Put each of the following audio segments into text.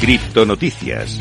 Criptonoticias.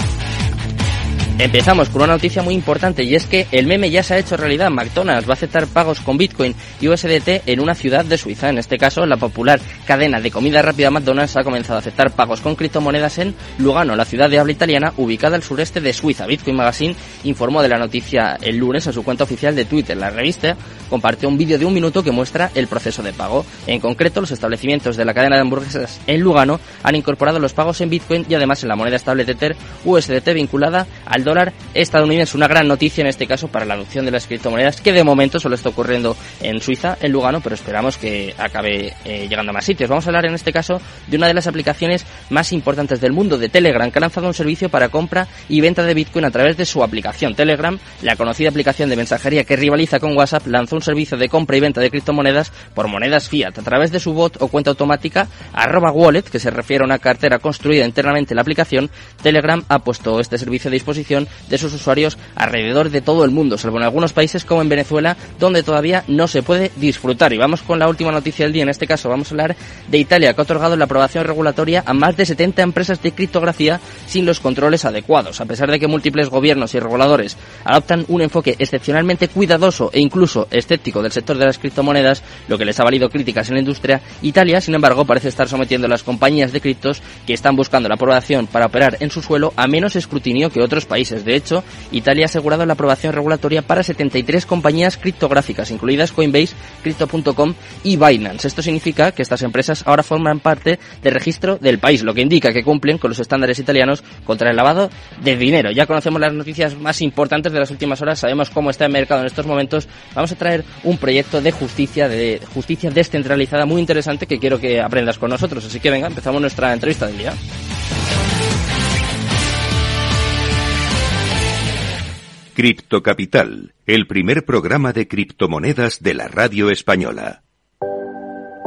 Empezamos con una noticia muy importante y es que el meme ya se ha hecho realidad. McDonald's va a aceptar pagos con Bitcoin y USDT en una ciudad de Suiza. En este caso, la popular cadena de comida rápida McDonald's ha comenzado a aceptar pagos con criptomonedas en Lugano, la ciudad de habla italiana ubicada al sureste de Suiza. Bitcoin Magazine informó de la noticia el lunes en su cuenta oficial de Twitter. La revista compartió un vídeo de un minuto que muestra el proceso de pago. En concreto, los establecimientos de la cadena de hamburguesas en Lugano han incorporado los pagos en Bitcoin y además en la moneda estable Tether USDT vinculada al dólar estadounidense. Una gran noticia en este caso para la adopción de las criptomonedas, que de momento solo está ocurriendo en Suiza, en Lugano, pero esperamos que acabe eh, llegando a más sitios. Vamos a hablar en este caso de una de las aplicaciones más importantes del mundo, de Telegram, que ha lanzado un servicio para compra y venta de Bitcoin a través de su aplicación. Telegram, la conocida aplicación de mensajería que rivaliza con WhatsApp, lanzó un servicio de compra y venta de criptomonedas por monedas fiat a través de su bot o cuenta automática arroba wallet, que se refiere a una cartera construida internamente en la aplicación. Telegram ha puesto este servicio a disposición de sus usuarios alrededor de todo el mundo, salvo en algunos países como en Venezuela, donde todavía no se puede disfrutar. Y vamos con la última noticia del día. En este caso vamos a hablar de Italia, que ha otorgado la aprobación regulatoria a más de 70 empresas de criptografía sin los controles adecuados. A pesar de que múltiples gobiernos y reguladores adoptan un enfoque excepcionalmente cuidadoso e incluso escéptico del sector de las criptomonedas, lo que les ha valido críticas en la industria, Italia, sin embargo, parece estar sometiendo a las compañías de criptos que están buscando la aprobación para operar en su suelo a menos escrutinio que otros países. De hecho, Italia ha asegurado la aprobación regulatoria para 73 compañías criptográficas, incluidas Coinbase, Crypto.com y Binance. Esto significa que estas empresas ahora forman parte del registro del país, lo que indica que cumplen con los estándares italianos contra el lavado de dinero. Ya conocemos las noticias más importantes de las últimas horas, sabemos cómo está el mercado en estos momentos. Vamos a traer un proyecto de justicia, de justicia descentralizada muy interesante que quiero que aprendas con nosotros. Así que venga, empezamos nuestra entrevista del día. Cripto Capital, el primer programa de criptomonedas de la radio española.